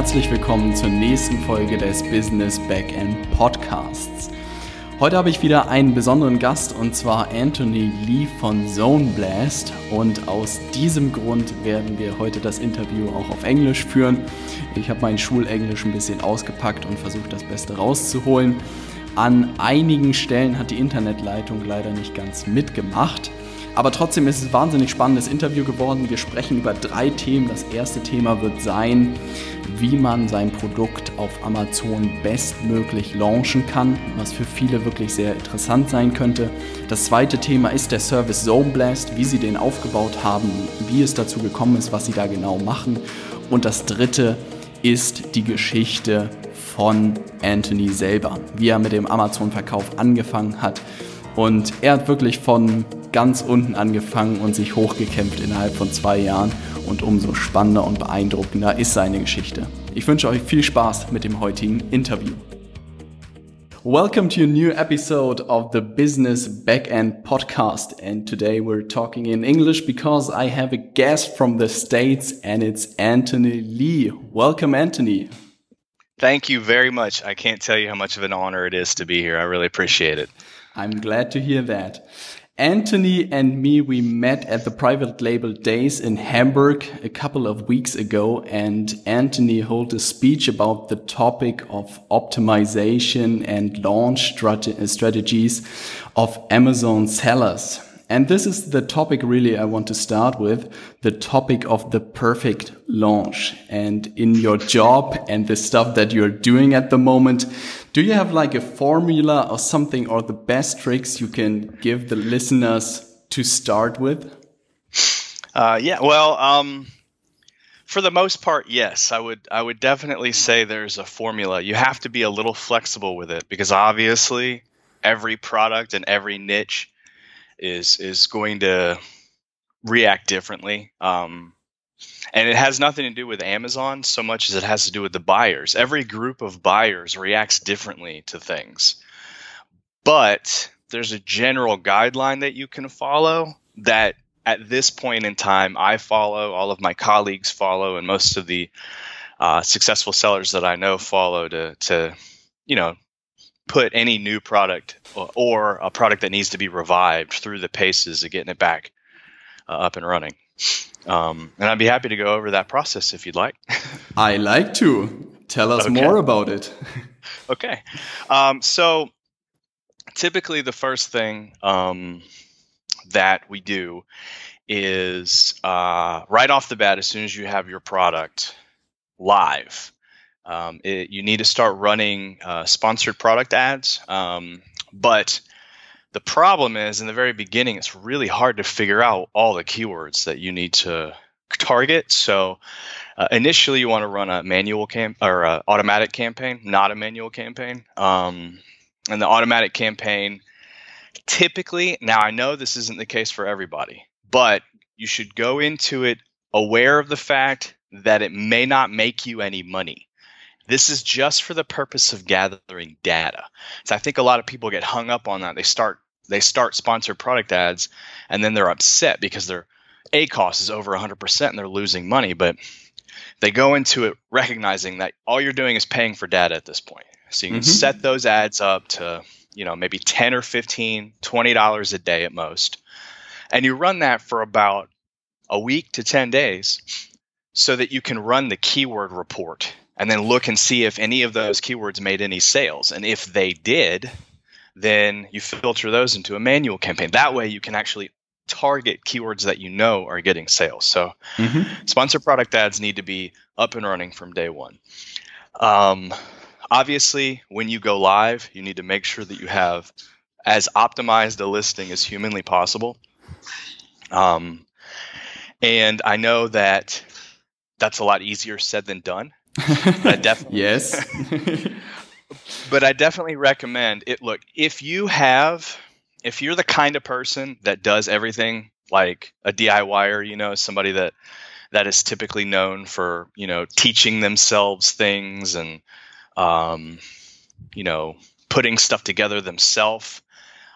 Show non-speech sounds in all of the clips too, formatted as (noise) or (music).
herzlich willkommen zur nächsten Folge des Business Backend Podcasts. Heute habe ich wieder einen besonderen Gast und zwar Anthony Lee von Zone Blast und aus diesem Grund werden wir heute das Interview auch auf Englisch führen. Ich habe mein Schulenglisch ein bisschen ausgepackt und versucht das Beste rauszuholen. An einigen Stellen hat die Internetleitung leider nicht ganz mitgemacht. Aber trotzdem ist es ein wahnsinnig spannendes Interview geworden. Wir sprechen über drei Themen. Das erste Thema wird sein, wie man sein Produkt auf Amazon bestmöglich launchen kann, was für viele wirklich sehr interessant sein könnte. Das zweite Thema ist der Service Zone Blast, wie sie den aufgebaut haben, wie es dazu gekommen ist, was sie da genau machen. Und das dritte ist die Geschichte von Anthony selber, wie er mit dem Amazon-Verkauf angefangen hat. Und er hat wirklich von ganz unten angefangen und sich hochgekämpft innerhalb von zwei Jahren und umso spannender und beeindruckender ist seine Geschichte. Ich wünsche euch viel Spaß mit dem heutigen Interview. Welcome to a new episode of the Business Backend Podcast. And today we're talking in English because I have a guest from the States and it's Anthony Lee. Welcome, Anthony. Thank you very much. I can't tell you how much of an honor it is to be here. I really appreciate it. I'm glad to hear that. Anthony and me, we met at the private label days in Hamburg a couple of weeks ago, and Anthony held a speech about the topic of optimization and launch strategies of Amazon sellers. And this is the topic really I want to start with, the topic of the perfect launch. And in your job and the stuff that you're doing at the moment, do you have like a formula or something or the best tricks you can give the listeners to start with? Uh, yeah, well, um, for the most part, yes. I would I would definitely say there's a formula. You have to be a little flexible with it because obviously every product and every niche is is going to react differently. Um, and it has nothing to do with Amazon so much as it has to do with the buyers. Every group of buyers reacts differently to things. But there's a general guideline that you can follow that at this point in time I follow, all of my colleagues follow, and most of the uh, successful sellers that I know follow to, to you know, put any new product or, or, a product that needs to be revived through the paces of getting it back uh, up and running. Um, and I'd be happy to go over that process if you'd like. (laughs) I like to. Tell us okay. more about it. (laughs) okay. Um, so typically, the first thing um, that we do is uh, right off the bat, as soon as you have your product live, um, it, you need to start running uh, sponsored product ads. Um, but the problem is in the very beginning, it's really hard to figure out all the keywords that you need to target. So uh, initially, you want to run a manual camp or automatic campaign, not a manual campaign. Um, and the automatic campaign, typically, now I know this isn't the case for everybody, but you should go into it aware of the fact that it may not make you any money. This is just for the purpose of gathering data. So I think a lot of people get hung up on that. They start they start sponsored product ads and then they're upset because their ACoS is over 100% and they're losing money, but they go into it recognizing that all you're doing is paying for data at this point. So you can mm-hmm. set those ads up to, you know, maybe 10 or 15, 20 dollars a day at most. And you run that for about a week to 10 days so that you can run the keyword report and then look and see if any of those keywords made any sales. And if they did, then you filter those into a manual campaign. That way you can actually target keywords that you know are getting sales. So mm-hmm. sponsor product ads need to be up and running from day one. Um, obviously, when you go live, you need to make sure that you have as optimized a listing as humanly possible. Um, and I know that that's a lot easier said than done I definitely (laughs) yes. (laughs) but I definitely recommend it. Look, if you have, if you're the kind of person that does everything like a DIYer, you know, somebody that that is typically known for you know teaching themselves things and um, you know putting stuff together themselves,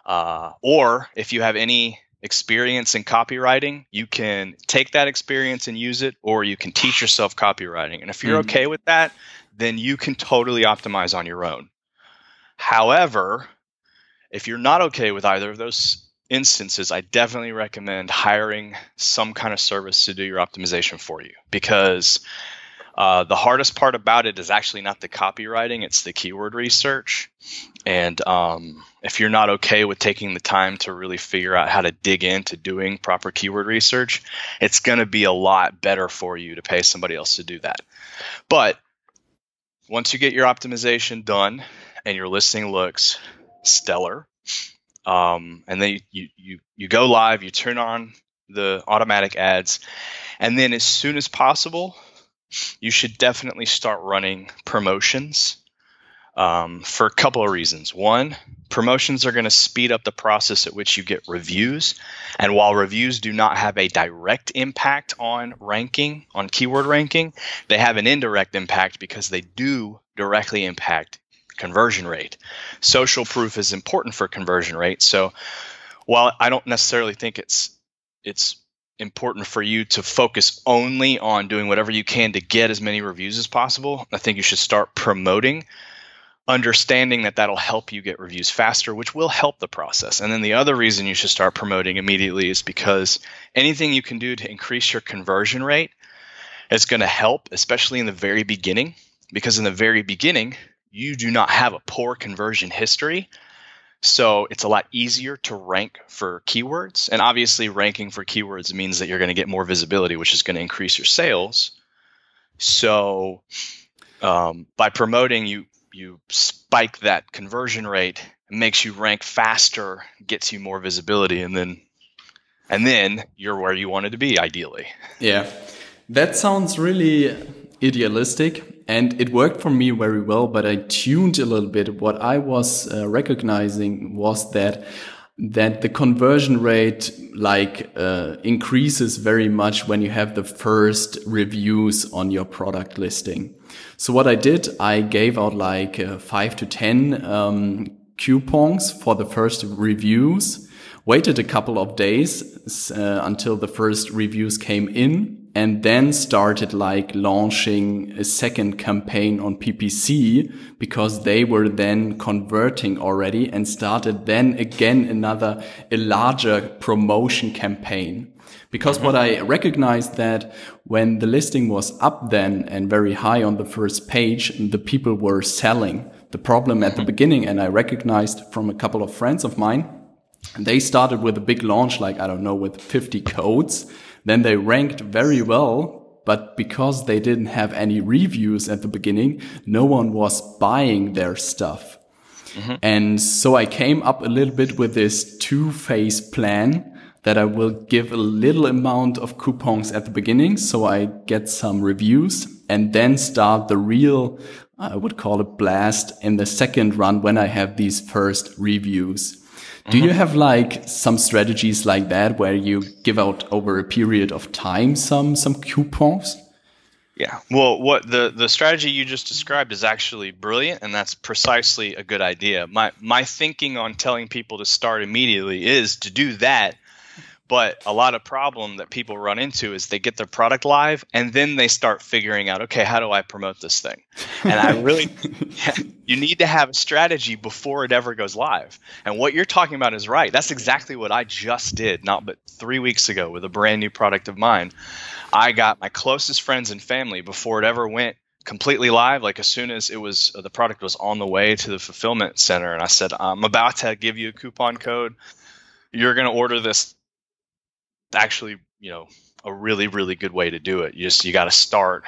uh, or if you have any experience in copywriting, you can take that experience and use it, or you can teach yourself copywriting. And if you're mm-hmm. okay with that, then you can totally optimize on your own. However, if you're not okay with either of those instances, I definitely recommend hiring some kind of service to do your optimization for you because uh, the hardest part about it is actually not the copywriting, it's the keyword research. And um, if you're not okay with taking the time to really figure out how to dig into doing proper keyword research, it's going to be a lot better for you to pay somebody else to do that. But once you get your optimization done and your listing looks stellar, um, and then you, you you go live, you turn on the automatic ads, and then as soon as possible, you should definitely start running promotions um, for a couple of reasons. One, promotions are going to speed up the process at which you get reviews. And while reviews do not have a direct impact on ranking, on keyword ranking, they have an indirect impact because they do directly impact conversion rate. Social proof is important for conversion rate. So while I don't necessarily think it's it's important for you to focus only on doing whatever you can to get as many reviews as possible. I think you should start promoting, understanding that that'll help you get reviews faster, which will help the process. And then the other reason you should start promoting immediately is because anything you can do to increase your conversion rate is going to help, especially in the very beginning. Because in the very beginning, you do not have a poor conversion history so it's a lot easier to rank for keywords. And obviously, ranking for keywords means that you're going to get more visibility, which is going to increase your sales. So um, by promoting, you you spike that conversion rate, makes you rank faster, gets you more visibility, and then and then you're where you wanted to be ideally. Yeah, that sounds really idealistic and it worked for me very well, but I tuned a little bit. What I was uh, recognizing was that that the conversion rate like uh, increases very much when you have the first reviews on your product listing. So what I did, I gave out like uh, five to 10 um, coupons for the first reviews, waited a couple of days uh, until the first reviews came in and then started like launching a second campaign on PPC because they were then converting already and started then again another, a larger promotion campaign. Because what I recognized that when the listing was up then and very high on the first page, the people were selling. The problem at the mm-hmm. beginning, and I recognized from a couple of friends of mine, and they started with a big launch, like, I don't know, with 50 codes then they ranked very well, but because they didn't have any reviews at the beginning, no one was buying their stuff. Mm-hmm. And so I came up a little bit with this two phase plan that I will give a little amount of coupons at the beginning. So I get some reviews and then start the real, I would call it blast in the second run when I have these first reviews. Do you mm-hmm. have like some strategies like that where you give out over a period of time some some coupons? Yeah. Well, what the the strategy you just described is actually brilliant and that's precisely a good idea. My my thinking on telling people to start immediately is to do that but a lot of problem that people run into is they get their product live and then they start figuring out, okay, how do I promote this thing? And I really, (laughs) (laughs) you need to have a strategy before it ever goes live. And what you're talking about is right. That's exactly what I just did, not but three weeks ago with a brand new product of mine. I got my closest friends and family before it ever went completely live like as soon as it was uh, the product was on the way to the fulfillment center and i said i'm about to give you a coupon code you're going to order this actually you know a really really good way to do it. You just you got to start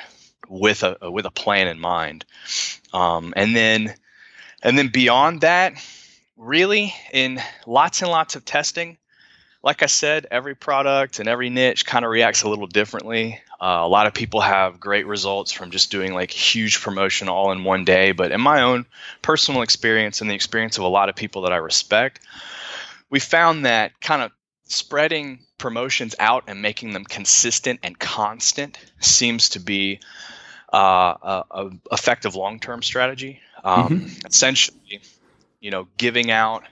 with a with a plan in mind, um, and then and then beyond that, really in lots and lots of testing. Like I said, every product and every niche kind of reacts a little differently. Uh, a lot of people have great results from just doing like huge promotion all in one day. But in my own personal experience and the experience of a lot of people that I respect, we found that kind of spreading promotions out and making them consistent and constant seems to be uh, a, a, effective long-term strategy. Um, mm-hmm. Essentially, you know, giving out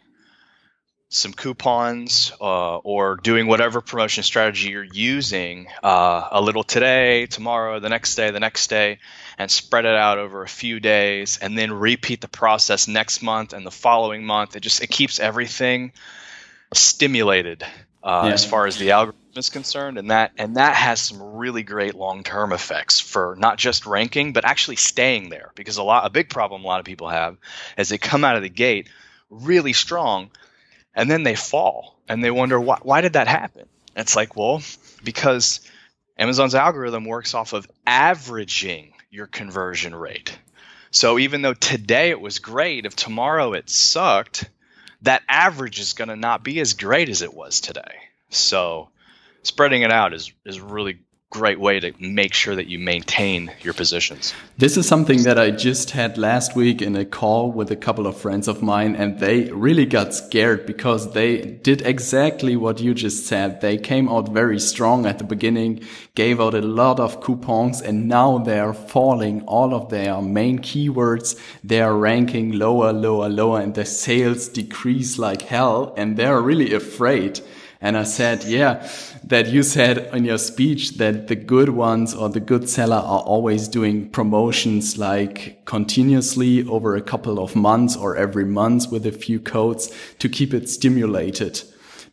some coupons uh, or doing whatever promotion strategy you're using uh, a little today, tomorrow, the next day, the next day, and spread it out over a few days, and then repeat the process next month and the following month. It just it keeps everything stimulated uh, yeah. as far as the algorithm is concerned, and that and that has some really great long term effects for not just ranking, but actually staying there. Because a lot a big problem a lot of people have is they come out of the gate really strong and then they fall and they wonder why, why did that happen it's like well because amazon's algorithm works off of averaging your conversion rate so even though today it was great if tomorrow it sucked that average is going to not be as great as it was today. So spreading it out is is really great way to make sure that you maintain your positions. This is something that I just had last week in a call with a couple of friends of mine, and they really got scared because they did exactly what you just said. They came out very strong at the beginning, gave out a lot of coupons, and now they're falling all of their main keywords. They're ranking lower, lower, lower, and the sales decrease like hell, and they're really afraid. And I said, yeah, that you said in your speech that the good ones or the good seller are always doing promotions like continuously over a couple of months or every month with a few codes to keep it stimulated.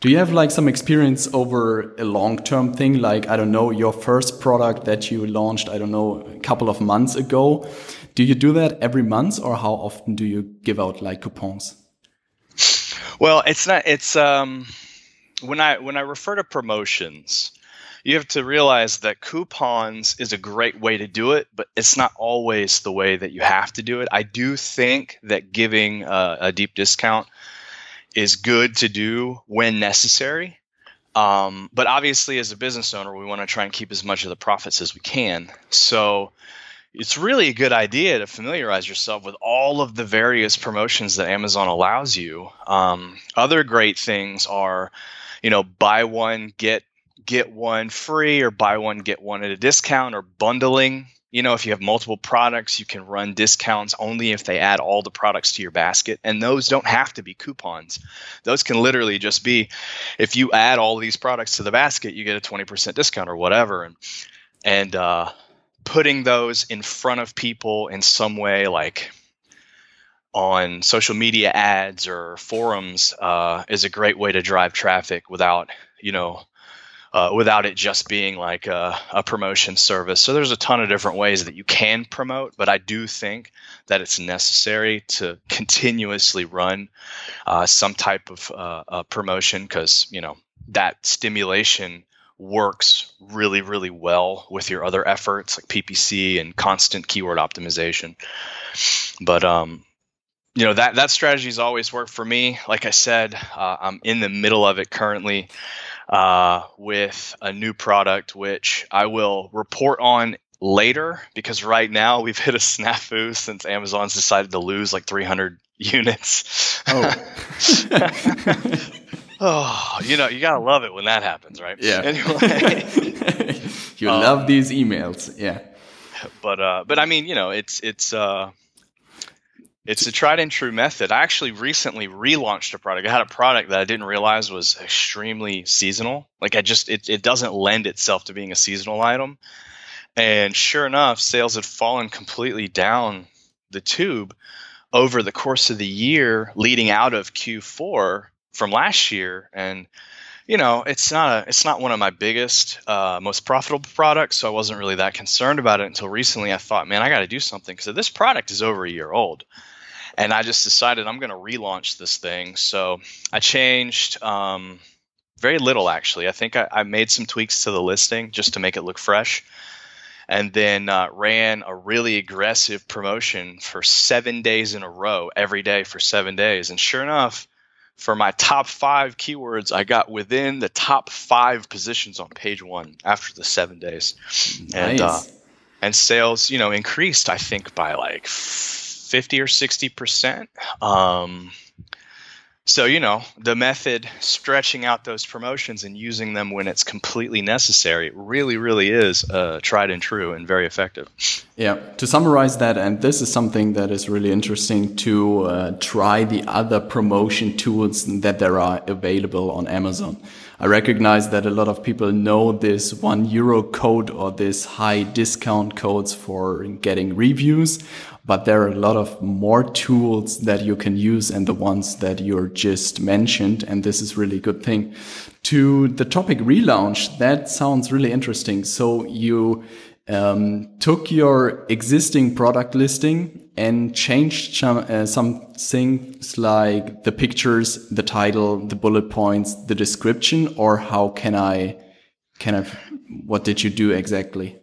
Do you have like some experience over a long term thing? Like, I don't know, your first product that you launched, I don't know, a couple of months ago. Do you do that every month or how often do you give out like coupons? Well, it's not, it's, um, when I when I refer to promotions, you have to realize that coupons is a great way to do it, but it's not always the way that you have to do it. I do think that giving a, a deep discount is good to do when necessary. Um, but obviously, as a business owner, we want to try and keep as much of the profits as we can. So it's really a good idea to familiarize yourself with all of the various promotions that Amazon allows you. Um, other great things are you know, buy one get get one free or buy one get one at a discount or bundling. You know, if you have multiple products, you can run discounts only if they add all the products to your basket. And those don't have to be coupons. Those can literally just be if you add all these products to the basket, you get a 20% discount or whatever. And and uh, putting those in front of people in some way like on social media ads or forums uh, is a great way to drive traffic without you know uh, without it just being like a, a, promotion service. So there's a ton of different ways that you can promote, but I do think that it's necessary to (laughs) continuously run uh, some type of uh, promotion because you know that stimulation works really really well with your other efforts like PPC and constant keyword optimization. But um, you know that that strategy has always worked for me. Like I said, uh, I'm in the middle of it currently uh, with a new product, which I will report on later because right now we've hit a snafu since Amazon's decided to lose like 300 units. Oh. (laughs) (laughs) oh, you know, you gotta love it when that happens, right? Yeah. (laughs) Anyway, you um, love these emails, yeah. But uh, but I mean, you know, it's it's uh it's a tried and true method. I actually recently relaunched a product. I had a product that I didn't realize was extremely seasonal. Like I just it, it doesn't lend itself to being a seasonal item. And sure enough, sales had fallen completely down the tube over the course of the year leading out of Q4 from last year and you know it's not a it's not one of my biggest uh, most profitable products so i wasn't really that concerned about it until recently i thought man i got to do something because this product is over a year old and I just decided I'm going to relaunch this thing. So I changed um, very little actually. I think I, I, made some tweaks to the listing just to make it look fresh, and then uh, ran a really aggressive promotion for seven days in a row, every day for seven days. And sure enough, for my top five keywords, I got within the top five positions on page one after the seven days, nice. and uh, and sales, you know, increased. I think by like 50 or 60 percent. Um, so you know the method stretching out those promotions and using them when it's completely necessary really really is uh, tried and true and very effective Yeah, to summarize that, and this is something that is really interesting to uh, try the other promotion tools that there are available on Amazon. I recognize that a lot of people know this one euro code or this high discount codes for getting reviews, but there are a lot of more tools that you can use and the ones that you're just mentioned. And this is really a good thing. To the topic relaunch, that sounds really interesting. So you um, took your existing product listing and changed some, uh, some things like the pictures, the title, the bullet points, the description, or how can I, kind of, what did you do exactly?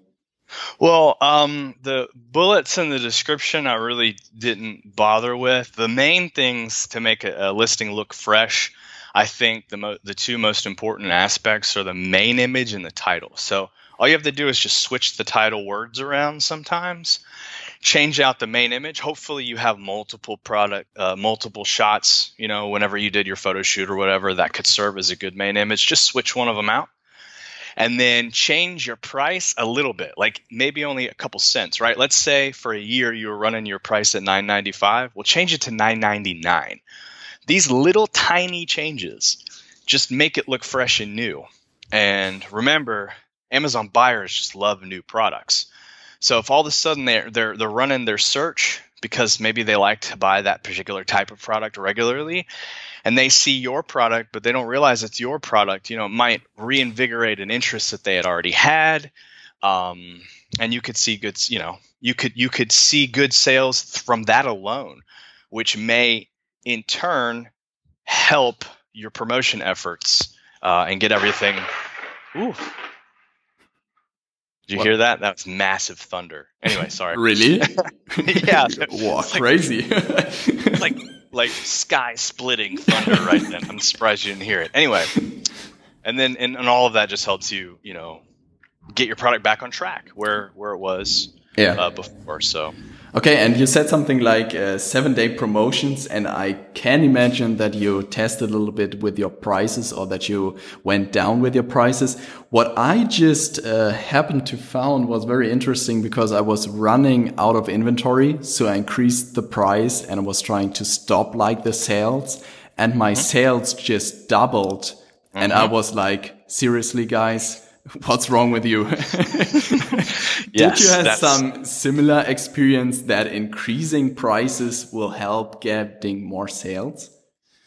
Well, um, the bullets in the description I really didn't bother with. The main things to make a, a listing look fresh, I think the the two most important aspects are the main image and the title. So all you have to do is just switch the title words around sometimes, change out the main image. Hopefully, you have multiple product, uh, multiple shots. You know, whenever you did your photo shoot or whatever, that could serve as a good main image. Just switch one of them out and then change your price a little bit, like maybe only a couple cents, right? Let's say for a year you were running your price at 9.95, we'll change it to 9.99. These little tiny changes just make it look fresh and new. And remember, Amazon buyers just love new products. So if all of a sudden they're they're they're running their search because maybe they like to buy that particular type of product regularly and they see your product but they don't realize it's your product you know it might reinvigorate an interest that they had already had um, and you could see good you know you could you could see good sales from that alone which may in turn help your promotion efforts uh, and get everything Ooh, did you what? hear that? That was massive thunder. Anyway, (laughs) sorry. really? (laughs) yeah. (laughs) Wow, crazy. like like sky splitting thunder right then. I'm surprised you didn't hear it. Anyway, and then and, and all of that just helps you, you know, get your product back on track where where it was yeah. Uh, before. So Okay, and you said something like uh, seven day promotions, and I can imagine that you tested a little bit with your prices or that you went down with your prices. What I just uh, happened to found was very interesting because I was running out of inventory, so I increased the price and I was trying to stop like the sales, and my mm -hmm. sales just doubled, mm -hmm. and I mm-hmm. was like, seriously, guys (laughs) what's wrong with you? (laughs) Did you have some similar experience that increasing prices will help getting more sales?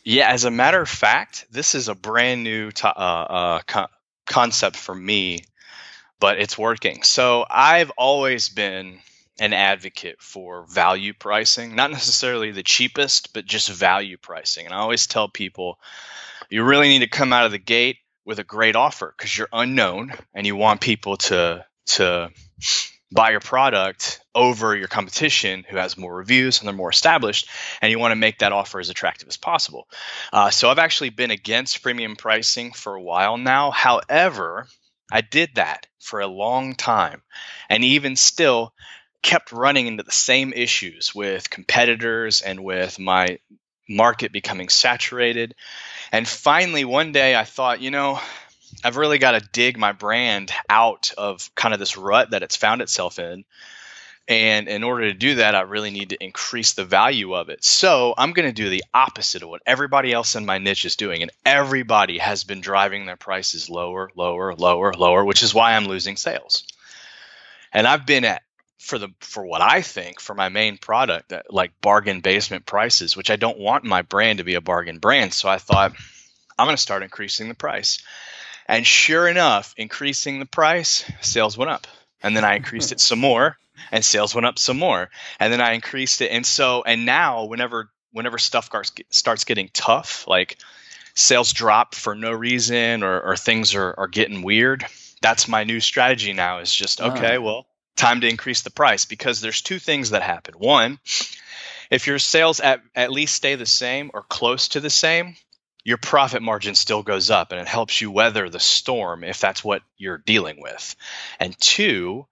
Yeah, as a matter of fact, this is a brand new uh, uh, co- concept for me, but it's working. So I've always been an advocate for value pricing, not necessarily the cheapest, but just value pricing. And I always tell people you really need to come out of the gate with a great offer because you're unknown and you want people to to buy your product over your competition who has more reviews and they're more established and you want to make that offer as attractive as possible. Uh, so i've actually been against premium pricing for a while now. However i did that for a long time and even still kept running into the same issues with competitors and with my market becoming saturated and finally, one day I thought, you know, I've really got to dig my brand out of kind of this rut that it's found itself in. And in order to do that, I really need to increase the value of it. So I'm going to do the opposite of what everybody else in my niche is doing. And everybody has been driving their prices lower, lower, lower, lower, which is why I'm losing sales. And I've been at for the for what I think for my main product that like bargain basement prices, which I don't want my brand to be a bargain brand. So I thought I'm going to start increasing the price. And sure enough, increasing the price, sales went up. And then I increased it some more and sales went up some more. And then I increased it and so and now whenever whenever stuff starts getting tough, like sales drop for no reason or, or things are, are getting weird, that's my new strategy now is just ah. okay, well, time to increase the price because there's two things that happen. One, if your sales at, at least stay the same or close to the same, your profit margin still goes up and it helps you weather the storm if that's what you're dealing with. And two,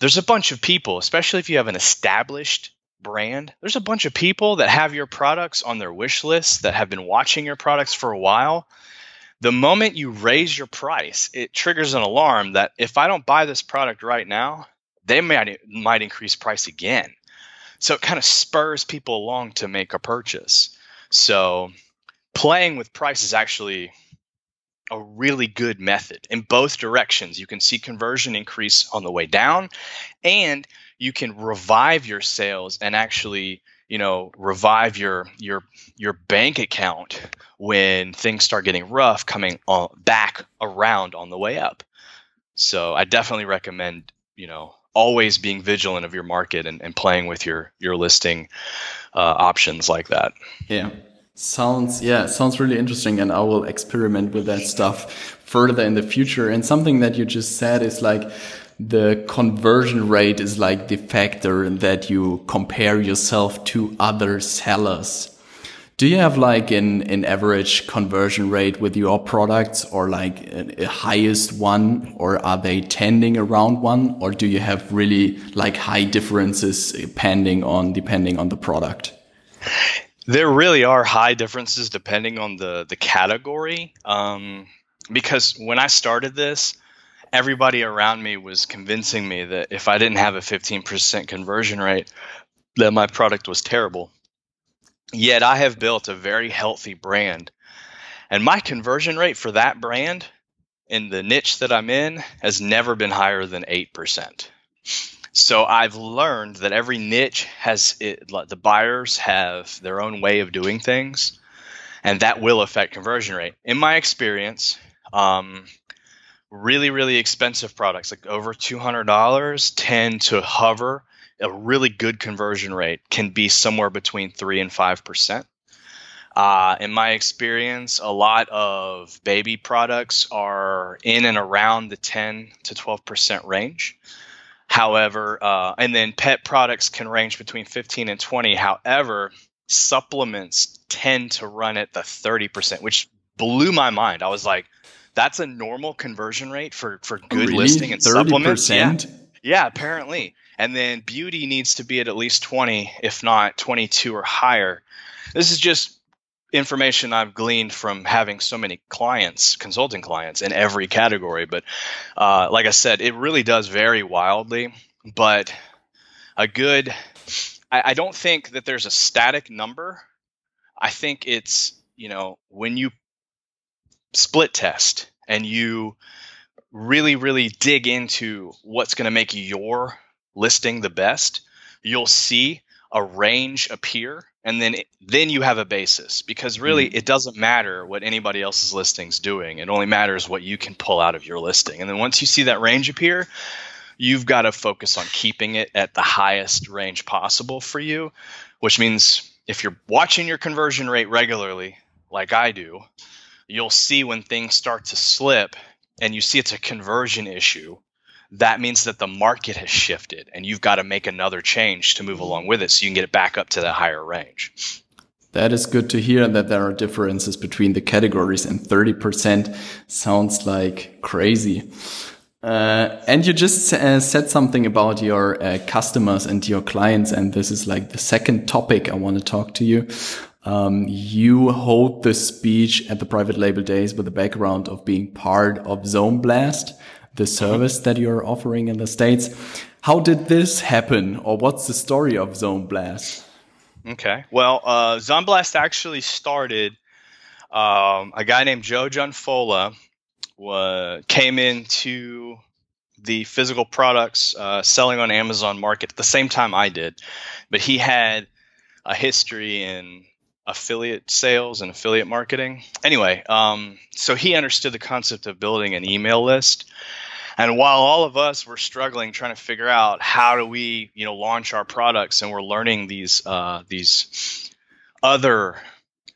there's a bunch of people, especially if you have an established brand, there's a bunch of people that have your products on their wish list that have been watching your products for a while. The moment you raise your price, it triggers an alarm that if I don't buy this product right now, they might might increase price again. So it kind of spurs people along to make a purchase. So playing with price is actually a really good method in both directions. You can see conversion increase on the way down and you can revive your sales and actually, you know, revive your your your bank account when things start getting rough coming on, back around on the way up. So I definitely recommend, you know, always being vigilant of your market and, and playing with your your listing uh, options like that. Yeah. Sounds yeah, sounds really interesting and I will experiment with that stuff further in the future. And something that you just said is like the conversion rate is like the factor that you compare yourself to other sellers. Do you have like an, an average conversion rate with your products or like a, a, highest one or are they tending around one or do you have really like high differences depending on depending on the product? There really are high differences depending on the the category. Um, because when I started this, everybody around me was convincing me that if I didn't have a 15% conversion rate, that my product was terrible. Yet I have built a very healthy brand. And my conversion rate for that brand in the niche that I'm in has never been higher than 8%. So I've learned that every niche has it, the buyers have their own way of doing things, and that will affect conversion rate. In my experience, um, really, really expensive products like over $200 tend to hover a really good conversion rate can be somewhere between three and five percent. Uh, in my experience, a lot of baby products are in and around the 10 to 12 percent range. However, uh, and then pet products can range between 15 and 20. However, supplements tend to run at the 30 percent, which blew my mind. I was like, that's a normal conversion rate for for good really? listing and 30%? supplements. Yeah. yeah, apparently and then beauty needs to be at at least 20 if not 22 or higher. This is just information i've gleaned from having so many clients consulting clients in every category but uh, like i said it really does vary wildly but a good I, I don't think that there's a static number. I think it's you know when you split test and you really really dig into what's going to make your listing the best, you'll see a range appear and then then you have a basis because really mm-hmm. it doesn't matter what anybody else's listing's doing it only matters what you can pull out of your listing and then once you see that range appear you've got to focus on keeping it at the highest range possible for you which means if you're watching your conversion rate regularly like I do you'll see when things start to slip and you see it's a conversion issue that means that the market has shifted and you've got to make another change to move along with it so you can get it back up to that higher range. That is good to hear that there are differences between the categories and 30% sounds like crazy. Uh, and you just uh, said something about your uh, customers and your clients, and this is like the second topic I want to talk to you. Um, you hold the speech at the private label days with the background of being part of ZonBlast the service that you're offering in the States. How did this happen, or what's the story of ZonBlast? Okay. Well, uh, ZonBlast actually started. Um, a guy named Joe Gianfola came into the physical products uh, selling on Amazon Market at the same time I did, but he had a history in affiliate sales and affiliate marketing. Anyway, um, so he understood the concept of building an email list and while all of us were struggling trying to figure out how do we, you know, launch our products, and we're learning these uh, these other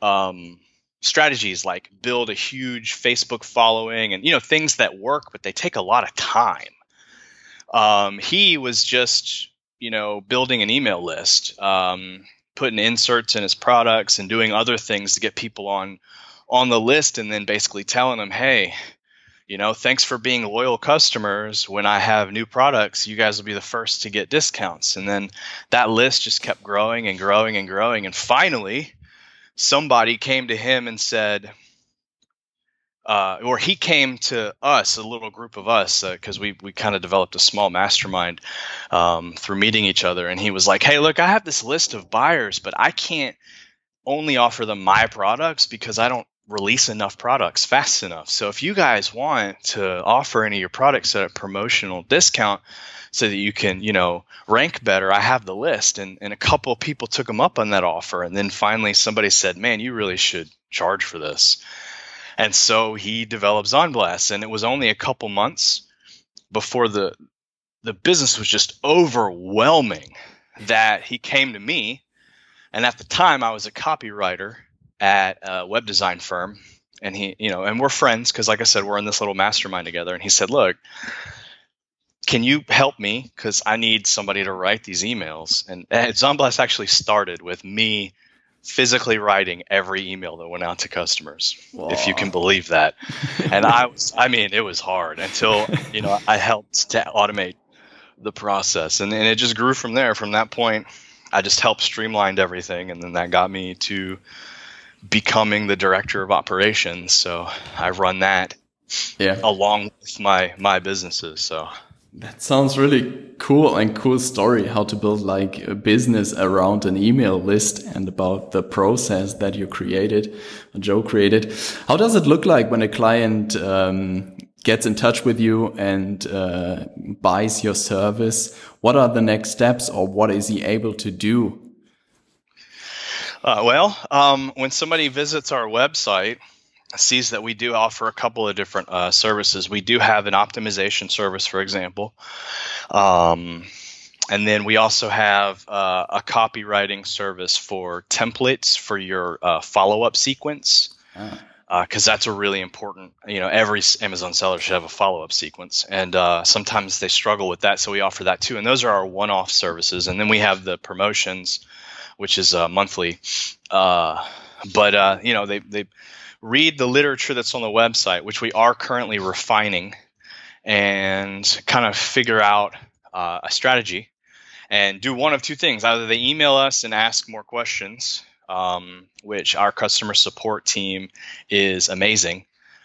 um, strategies like build a huge Facebook following, and you know things that work, but they take a lot of time. Um, he was just, you know, building an email list, um, putting inserts in his products, and doing other things to get people on on the list, and then basically telling them, hey you know, thanks for being loyal customers. When I have new products, you guys will be the first to get discounts. And then that list just kept growing and growing and growing. And finally, somebody came to him and said, uh, or he came to us, a little group of us, because uh, we we kind of developed a small mastermind um, through meeting each other. And he was like, "Hey, look, I have this list of buyers, but I can't only offer them my products because I don't release enough products fast enough. So if you guys want to offer any of your products at a promotional discount." so that you can you know rank better i have the list and, and a couple of people took them up on that offer and then finally somebody said man you really should charge for this and so he developed ZonBlast, and it was only a couple months before the the business was just overwhelming that he came to me. And at the time, I was a copywriter at a web design firm, and he, you know, and we're friends because, like I said, we're in this little mastermind together. And he said, "Look." Can you help me? Because I need somebody to write these emails. And, and ZonBlast actually started with me physically writing every email that went out to customers, if you can believe that. and I (laughs) was, I mean, it was hard until, you know, I helped to automate the process. And, and it just grew from there. From that point, I just helped streamlined everything. And then that got me to becoming the director of operations. So I run that yeah. along with my, my businesses. So that sounds really cool and cool story how to build like a business around an email list and about the process that you created, Joe created. How does it look like when a client um, gets in touch with you and uh, buys your service? What are the next steps or what is he able to do? Uh, well, um, when somebody visits our website, sees that we do offer a couple of different uh, services. We do have an optimization service, for example. Um, and then we also have uh, a copywriting service for templates for your uh, follow up sequence. Because ah. uh, that's a really important, you know, every Amazon seller should have a follow up sequence. And uh, sometimes they struggle with that. So we offer that too. And those are our one off services. And then we have the promotions, which is uh, monthly. but, you know, they, they, read the literature that's on the website, which we are currently refining, and kind of figure out uh, a strategy and do one of two things. Either they email us and ask more questions, um, which our customer support team is amazing.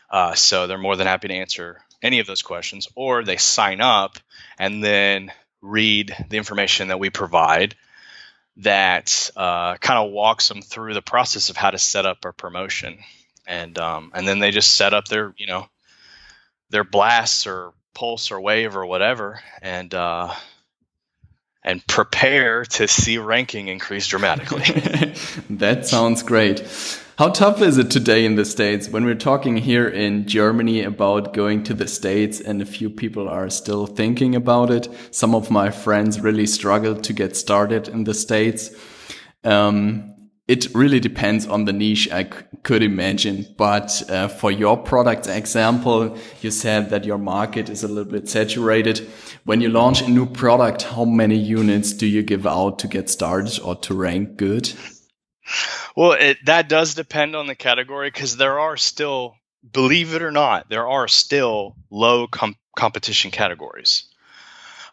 Uh, so they're more than happy to answer any of those questions, or they sign up and then read the information that we provide that uh, kind of walks them through the process of how to set up a promotion and um, and then they just set up their you know their blasts or pulse or wave or whatever, and uh, and prepare to see ranking increase dramatically. (laughs) that sounds great. How tough is it today in the States when we're talking here in Germany about going to the States and a few people are still thinking about it? Some of my friends really struggled to get started in the States. Um, it really depends on the niche I could imagine. But uh, for your product example, you said that your market is a little bit saturated. When you launch a new product, how many units do you give out to get started or to rank good? Well, it, that does depend on the category because there are still, believe it or not, there are still low com competition categories.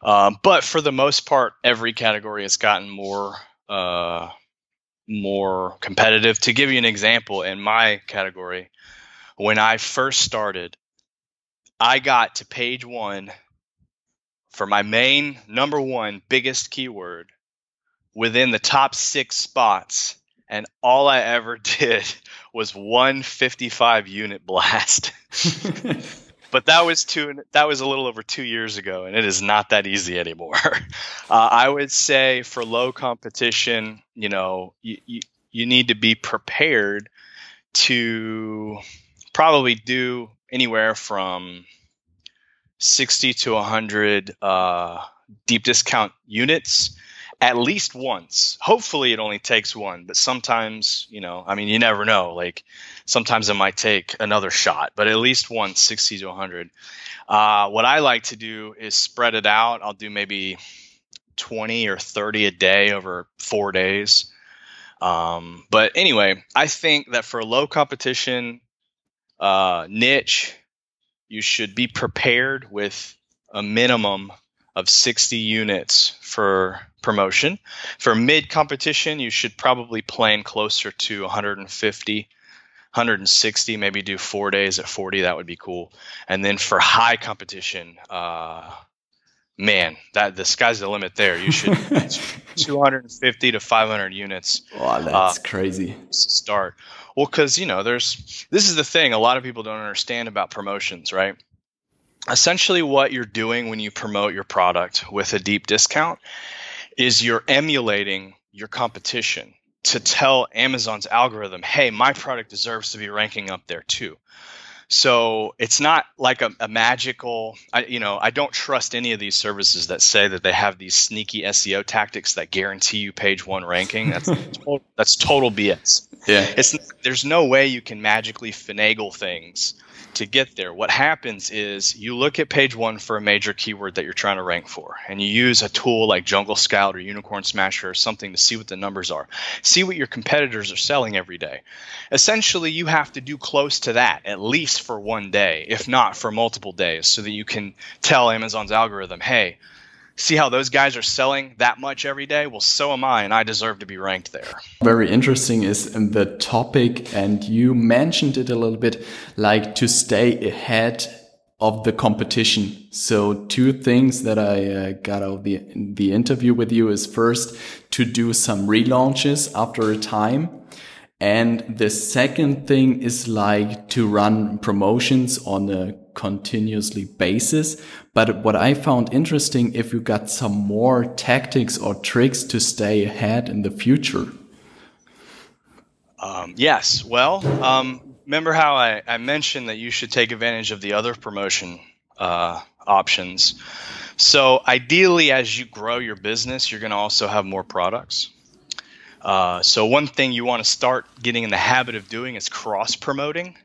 Um, but for the most part, every category has gotten more uh, more competitive. To give you an example, in my category, when I first started, I got to page one for my main number one biggest keyword within the top six spots. And all I ever (laughs) did was one 55 unit blast. (laughs) but that was two that was a little over two years ago and it is not that easy anymore (laughs) uh, i would say for low competition you know you, you, you need to be prepared to probably do anywhere from 60 to 100 uh, deep discount units at least once. Hopefully, it only takes one, but sometimes, you know, I mean, you never know. Like sometimes it might take another shot, but at least once, 60 to 100. Uh, what I like to do is spread it out. I'll do maybe 20 or 30 a day over four days. Um, but anyway, I think that for a low competition uh, niche, you should be prepared with a minimum of 60 units for promotion. For mid competition, you should probably plan closer to 150 160, maybe do four days at 40. That would be cool. And then for high competition, uh, man, that the sky's the limit there. You should (laughs) 250 to 500 units. Wow, that's uh, crazy. Start. Well, because you know, there's this is the thing. A lot of people don't understand about promotions, right? Essentially, what you're doing when you promote your product with a deep discount is you're emulating your competition to tell Amazon's algorithm, hey, my product deserves to be ranking up there too. So it's not like a, a, magical, I, you know, I don't trust any of these services that say that they have these sneaky SEO tactics that guarantee you page one ranking. That's (laughs) total, that's total BS. Yeah, it's there's no way you can magically finagle things to get there. What happens is you look at page one for a major keyword that you're trying to rank for, and you use a tool like Jungle Scout or Unicorn Smasher or something to see what the numbers are. See what your competitors are selling every day. Essentially, you have to do close to that at least for one day, if not for multiple days, so that you can tell Amazon's algorithm, hey, see how those guys are selling that much every day? Well, so am I, and I deserve to be ranked there. Very interesting is the topic, and you mentioned it a little bit like to stay ahead of the competition. So two things that I uh, got out of the, the interview with you is first to do some relaunches after a time and the second thing is like to run promotions on a continuously basis. But what I found interesting, if you got some more tactics or tricks to stay ahead in the future. Um, yes. Well, um, remember how I, I, mentioned that you should take advantage of the other promotion uh, options. So ideally, as you grow your business, you're going to also have more products. Uh, so one thing you want to start getting in the habit of doing is cross promoting.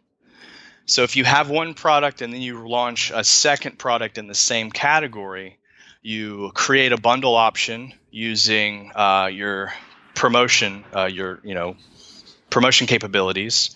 So if you have one product and then you launch a second product in the same category, you create a bundle option using uh, your promotion, uh, your you know promotion capabilities.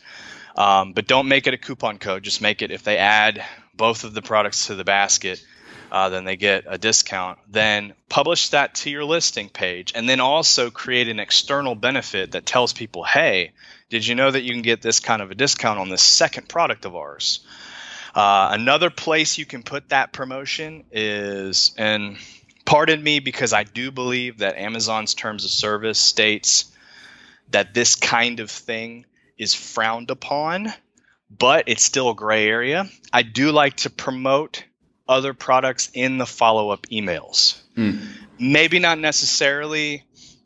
Um, but don't make it a coupon code. Just make it if they add both of the products to the basket, uh, then they get a discount. Then publish that to your listing page, and then also create an external benefit that tells people, "Hey, did you know that you can get this kind of a discount on this second product of ours?" Uh, another place you can put that promotion is, and pardon me because I do believe that Amazon's terms of service states that this kind of thing is frowned upon, but it's still a gray area. I do like to promote other products in the follow up emails. Mm. Maybe not necessarily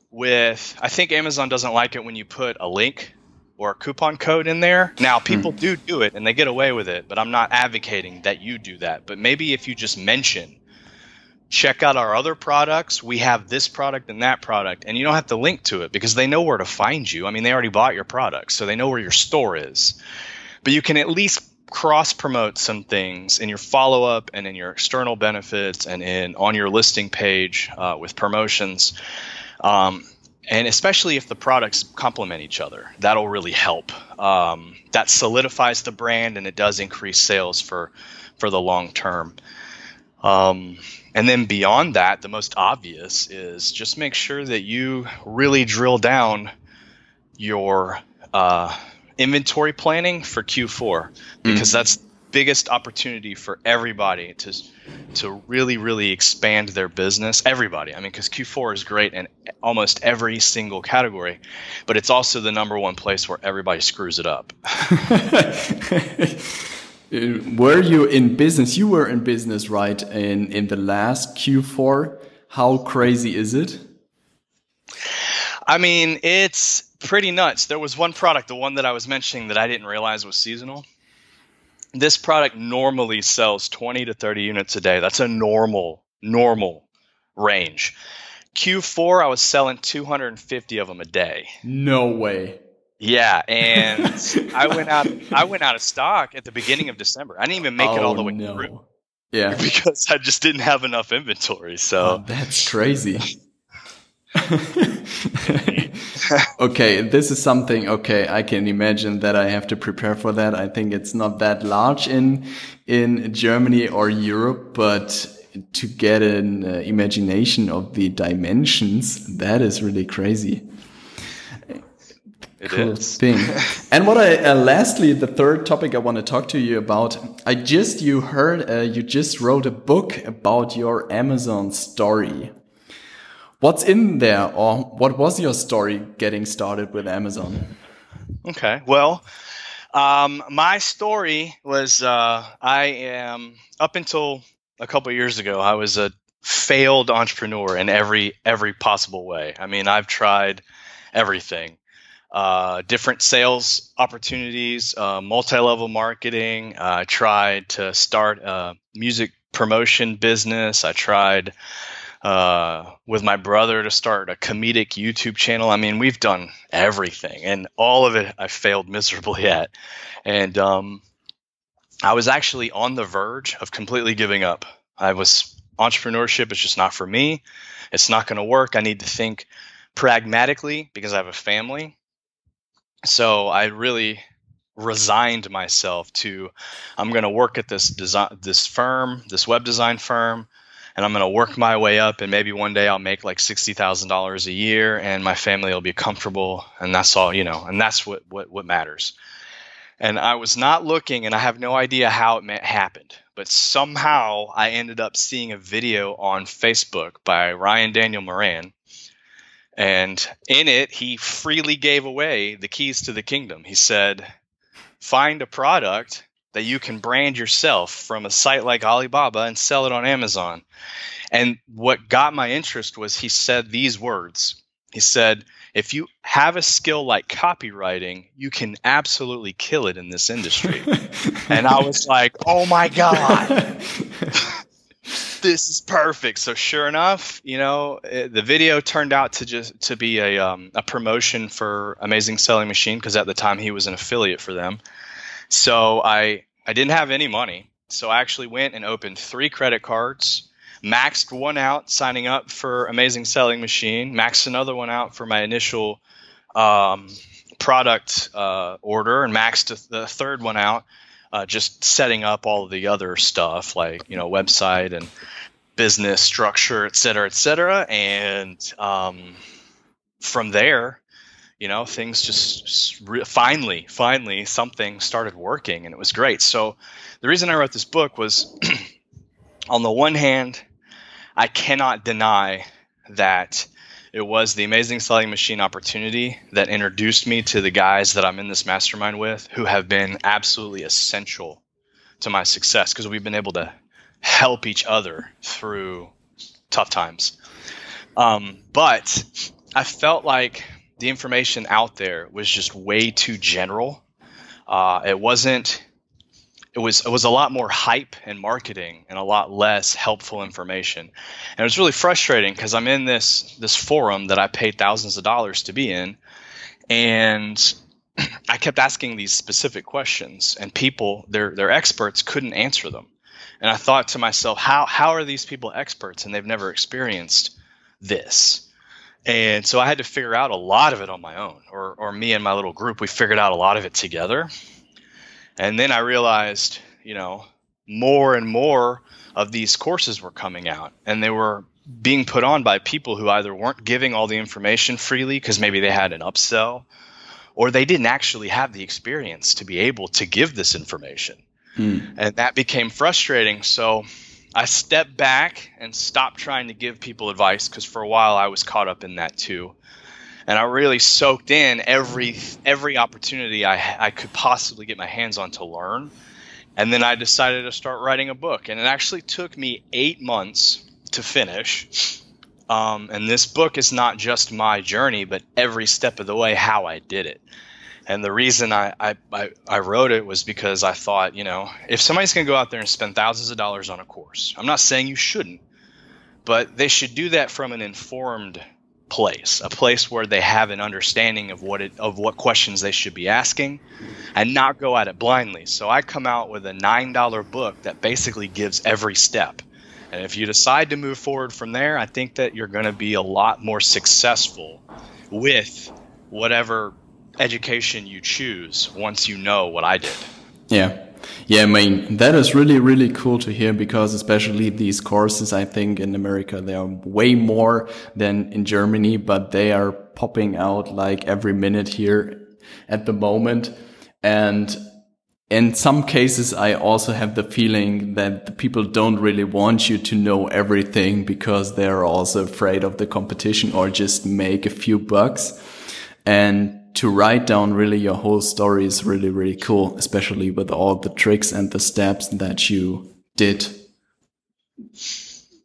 with, I think Amazon doesn't like it when you put a link or a coupon code in there. Now, hmm. people mm. do do it and they get away with it, but I'm not advocating that you do that. But maybe if you just mention, check out our other products, we have this product and that product, and you don't have to link to it because they know where to find you. I mean, they already bought your product, so they know where your store is. But you can at least cross promote some things in your follow up and in your external benefits and in on your listing page uh, with promotions. Um, and especially if the products complement each other, that'll really help. Um, that solidifies the brand and it does increase sales for for the long term. Um, and then beyond that, the most obvious is just make sure that you really drill down your uh, inventory planning for Q4 because mm. that's biggest opportunity for everybody to to really really expand their business. Everybody. I mean because q4 is great in almost every single category but it's also the number one place where everybody screws it up. (laughs) Were you in business you were in business right in in the last q4 how crazy is it? I mean it's pretty nuts. There was one product, the one that I was mentioning that I didn't realize was seasonal. This product normally sells 20 to 30 units a day. That's a normal, normal range. Q4, I was selling 250 of them a day. No way. Yeah, and (laughs) I went out. I went out of stock at the beginning of December. I didn't even make oh, it all oh, the oh, way no. through. Yeah, (laughs) because I just didn't have enough inventory. So oh, that's crazy. (laughs) okay, this is something. Okay, I can imagine that I have to prepare for that. I think it's not that large in in Germany or Europe, but to get an uh, imagination of the dimensions, that is really crazy. It cool is. thing. (laughs) and what I uh, lastly, the third topic I want to talk to you about. I just you heard uh, you just wrote a book about your Amazon story. What's in there, or what was your story getting started with Amazon? Okay, well, um, my story was uh, I am up until a couple years ago. I was a failed entrepreneur in every every possible way. I mean, I've tried everything. Uh, different sales opportunities, uh, multi-level marketing. I tried to start a music promotion business. I tried uh, with my brother to start a comedic YouTube channel. I mean, we've done everything, and all of it I failed miserably (laughs) at. And um, I was actually on the verge of completely giving up. I was entrepreneurship is just not for me. It's not going to work. I need to think pragmatically because I have a family. So I really resigned myself to I'm going to work at this design this firm, this web design firm, and I'm going to work my way up and maybe one day I'll make like $60,000 a year and my family will be comfortable and that's all, you know, and that's what what what matters. And I was not looking and I have no idea how it happened, but somehow I ended up seeing a video on Facebook by Ryan Daniel Moran and in it, he freely gave away the keys to the kingdom. He said, Find a product that you can brand yourself from a site like Alibaba and sell it on Amazon. And what got my interest was he said these words. He said, if you have a skill like copywriting, you can absolutely kill it in this industry. (laughs) and I was like, oh my God. (laughs) this is perfect. So sure enough, you know, it, the video turned out to just to be a um, a promotion for Amazing Selling Machine because at the time he was an affiliate for them. So I I didn't have any money, so I actually went and opened three credit cards, maxed one out signing up for Amazing Selling Machine, maxed another one out for my initial um, product uh, order, and maxed the third one out uh, just setting up all of the other stuff like you know website and business structure, et cetera, et cetera. And um, from there, you know, things just re- finally, finally, something started working, and it was great. So the reason I wrote this book was, (clears throat) on the one hand, I cannot deny that it was the amazing selling machine opportunity that introduced me to the guys that I'm in this mastermind with who have been absolutely essential to my success because we've been able to help each other through tough times. Um, but I felt like the information out there was just way too general. Uh, it wasn't it was it was a lot more hype and marketing and a lot less helpful information. And it was really frustrating because I'm in this this forum that I paid thousands of dollars to be in, and (clears throat) I kept asking these specific questions, and people, their their experts, couldn't answer them. And I thought to myself, how how are these people experts and they've never experienced this? And so I had to figure out a lot of it on my own, or or me and my little group, we figured out a lot of it together. And then I realized, you know, more and more of these courses were coming out and they were being put on by people who either weren't giving all the information freely because maybe they had an upsell or they didn't actually have the experience to be able to give this information. Hmm. And that became frustrating. So I stepped back and stopped trying to give people advice because for a while I was caught up in that too and I really soaked in every every opportunity I I could possibly get my hands on to learn. And then I decided to start writing a book, and it actually took me eight months to finish. Um, and this book is not just my journey, but every step of the way how I did it. And the reason I, I, I, I wrote it was because I thought, you know, if somebody's going to go out there and spend thousands of dollars on a course, I'm not saying you shouldn't, but they should do that from an informed place, a place where they have an understanding of what it of what questions they should be asking, and not go at it blindly. So I come out with a nine dollar book that basically gives every step. And if you decide to move forward from there, I think that you're going to be a lot more successful with whatever education you choose once you know what I did. Yeah. Yeah, I mean, that is really, really cool to hear because especially these courses, I think in America, they are way more than in Germany, but they are popping out like every minute here at the moment. And in some cases, I also have the feeling that the people don't really want you to know everything because they're also afraid of the competition or just make a few bucks. And to write down really your whole story is really, really cool, especially with all the tricks and the steps that you did.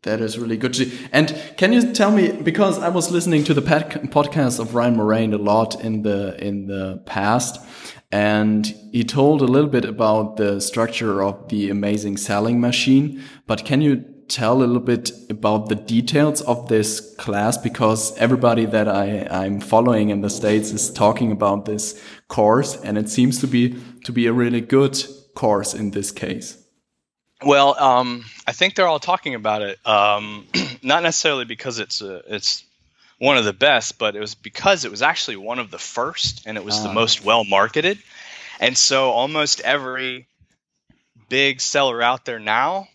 That is really good. And can you tell me because I was listening to the podcast of Ryan Moran a lot in the in the past, and he told a little bit about the structure of the amazing selling machine. But can you tell a little bit about the details of this class because everybody that I, I'm following in the States is talking about this course and it seems to be to be a really good course in this case. Well, um, I think they're all talking about it, um, (clears throat) not necessarily because it's a, it's one of the best, but it was because it was actually one of the first and it was the ah. most well marketed. And so almost every big seller out there now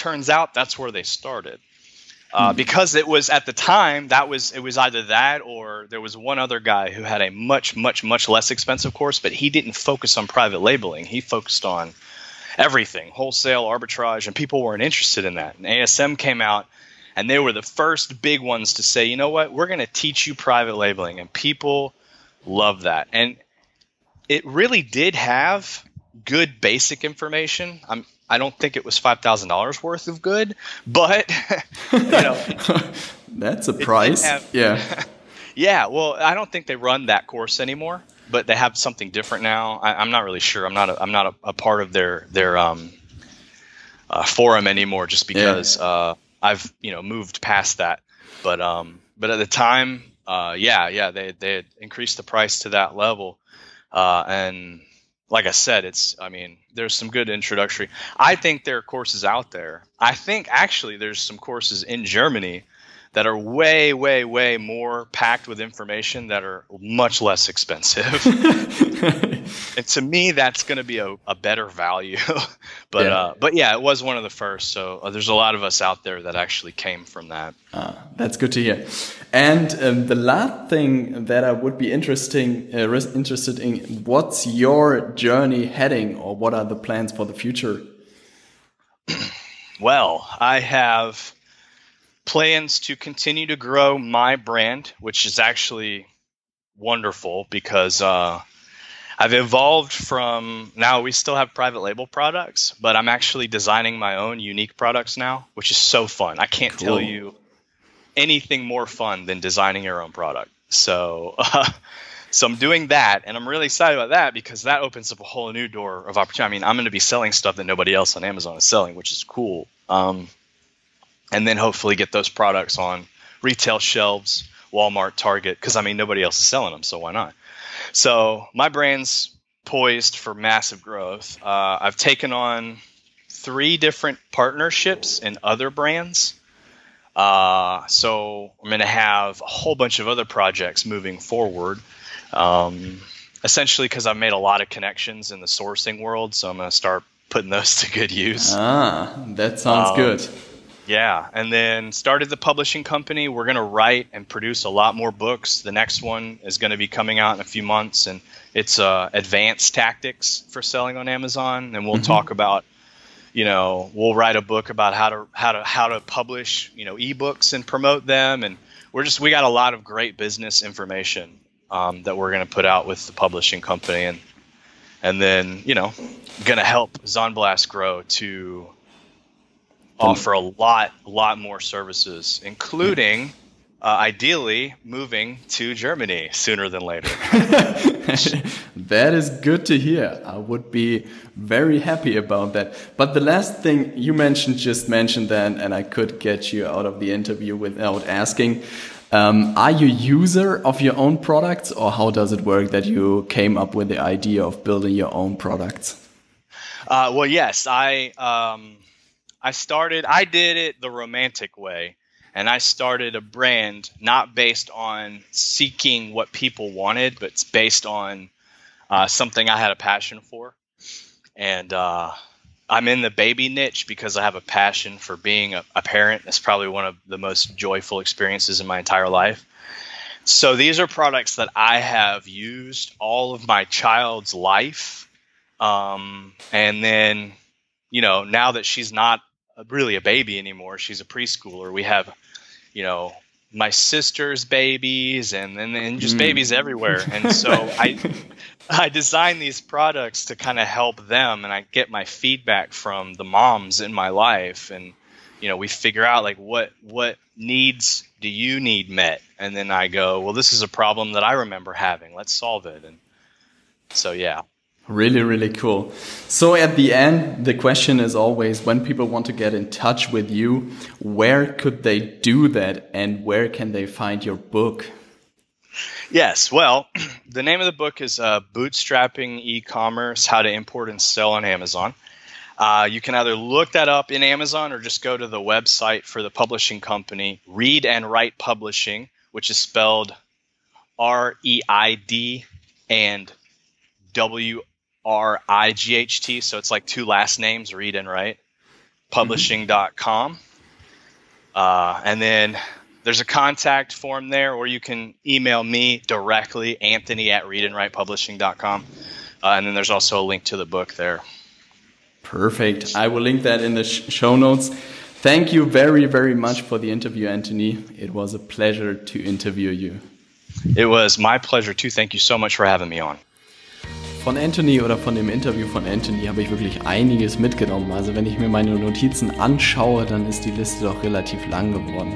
turns out that's where they started. Uh, hmm. because it was at the time that was it was either that or there was one other guy who had a much much much less expensive course but he didn't focus on private labeling. He focused on everything wholesale arbitrage and people weren't interested in that. And ASM came out and they were the first big ones to say you know what? We're going to teach you private labeling and people love that. And it really did have good basic information. I'm I don't think it was five thousand dollars worth of good, but (laughs) you know, (laughs) that's a price. Have, yeah, (laughs) yeah. Well, I don't think they run that course anymore, but they have something different now. I, am not really sure. I'm not. A, I'm not a, a part of their their um, uh, forum anymore, just because yeah. uh, I've you know moved past that. But um, but at the time, uh, yeah, yeah, they they had increased the price to that level, uh, and like I said, it's I mean, there's some good introductory. I think there are courses out there. I think actually there's some courses in Germany that are way, way, way more packed with information that are much less expensive. (laughs) and to me, that's going to be a, a, better value. (laughs) but yeah. Uh, but yeah, it was one of the first. So uh, there's a lot of us out there that actually came from that. Uh, that's good to hear. And um, the last thing that I would be interesting uh, interested in, what's your journey heading, or what are the plans for the future? well, I have plans to continue to grow my brand, which is actually wonderful because uh, I've evolved from now we still have private label products, but I'm actually designing my own unique products now, which is so fun. I can't cool. tell you anything more fun than designing your own product. So, uh, (laughs) so I'm doing that, and I'm really excited about that because that opens up a whole new door of opportunity. I mean, I'm going to be selling stuff that nobody else on Amazon is selling, which is cool. Um, and then hopefully get those products on retail shelves, Walmart, Target, because I mean nobody else is selling them, so why not? So my brand's poised for massive growth. Uh, I've taken on three different partnerships in other brands. Uh, so I'm going to have a whole bunch of other projects moving forward. Um, essentially, because I've made a lot of connections in the sourcing world, so I'm going to start putting those (laughs) to good use. Ah, that sounds um, good. Yeah, and then started the publishing company. We're going to write and produce a lot more books. The next one is going to be coming out in a few months, and it's uh, advanced tactics for selling on Amazon. And we'll mm-hmm. talk about, you know, we'll write a book about how to how to how to publish, you know, ebooks and promote them. And we're just we got a lot of great business information um, that we're going to put out with the publishing company, and and then you know, going to help ZonBlast grow to offer a lot, lot more services, including uh, ideally moving to Germany sooner than later. (laughs) (laughs) that is good to hear. I would be very happy about that. But the last thing you mentioned, just mentioned that, and I could get you out of the interview without asking. Um, are you user of your own products, or how does it work that you came up with the idea of building your own products? Uh, well, yes, I. Um, I started, I did it the romantic way. And I started a brand not based on seeking what people wanted, but it's based on uh, something I had a passion for. And uh, I'm in the baby niche because I have a passion for being a, a parent. It's probably one of the most joyful experiences in my entire life. So these are products that I have used all of my child's life. Um, and then, you know, now that she's not really a baby anymore, she's a preschooler, we have, you know, my sister's babies and then and just mm. babies everywhere. And so I I design these products to kind of help them and I get my feedback from the moms in my life and you know, we figure out like what what needs do you need met? And then I go, well, this is a problem that I remember having. Let's solve it. And so yeah. Really, really cool. So at the end, the question is always when people want to get in touch with you, where could they do that and where can they find your book? Yes, well, (clears throat) the name of the book is uh, Bootstrapping E-commerce: How to Import and Sell on Amazon. Uh, you can either look that up in Amazon or just go to the website for the publishing company, Reid and Write Publishing, which is spelled R E I D and W R I G H T. So it's like two last names, Reid and Write, publishing.com. Uh, and then there's a contact form there, or you can email me directly, Anthony at Reid and reidandwritepublishing.com. Uh, and then there's also a link to the book there. Perfect. I will link that in the sh show notes. Thank you very, very much for the interview, Anthony. It was a pleasure to interview you. It was my pleasure too. Thank you so much for having me on. Von Anthony oder von dem Interview von Anthony habe ich wirklich einiges mitgenommen. Also wenn ich mir meine Notizen anschaue, dann ist die Liste doch relativ lang geworden.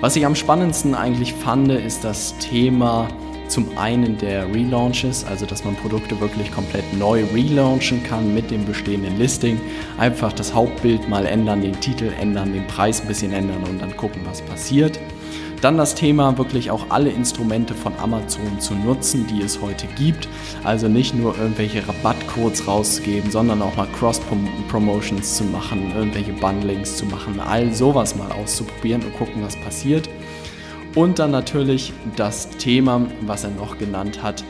Was ich am spannendsten eigentlich fand, ist das Thema zum einen der Relaunches, also dass man Produkte wirklich komplett neu relaunchen kann mit dem bestehenden Listing. Einfach das Hauptbild mal ändern, den Titel ändern, den Preis ein bisschen ändern und dann gucken, was passiert. Dann das Thema, wirklich auch alle Instrumente von Amazon zu nutzen, die es heute gibt. Also nicht nur irgendwelche Rabattcodes rauszugeben, sondern auch mal Cross-Promotions zu machen, irgendwelche Bundlings zu machen, all sowas mal auszuprobieren und gucken, was passiert. Und dann natürlich das Thema, was er noch genannt hat,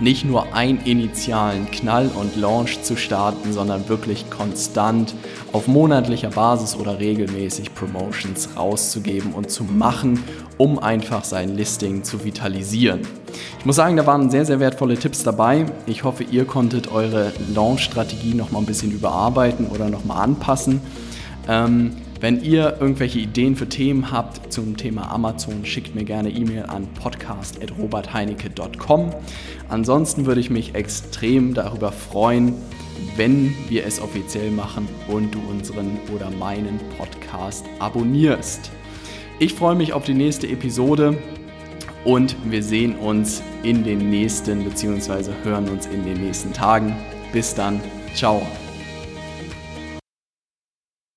nicht nur einen initialen Knall und Launch zu starten, sondern wirklich konstant auf monatlicher Basis oder regelmäßig Promotions rauszugeben und zu machen, um einfach sein Listing zu vitalisieren. Ich muss sagen, da waren sehr, sehr wertvolle Tipps dabei. Ich hoffe, ihr konntet eure Launch-Strategie noch mal ein bisschen überarbeiten oder noch mal anpassen. Ähm, wenn ihr irgendwelche Ideen für Themen habt zum Thema Amazon, schickt mir gerne E-Mail an podcast.robertheinecke.com. Ansonsten würde ich mich extrem darüber freuen, wenn wir es offiziell machen und du unseren oder meinen Podcast abonnierst. Ich freue mich auf die nächste Episode und wir sehen uns in den nächsten bzw. hören uns in den nächsten Tagen. Bis dann, ciao.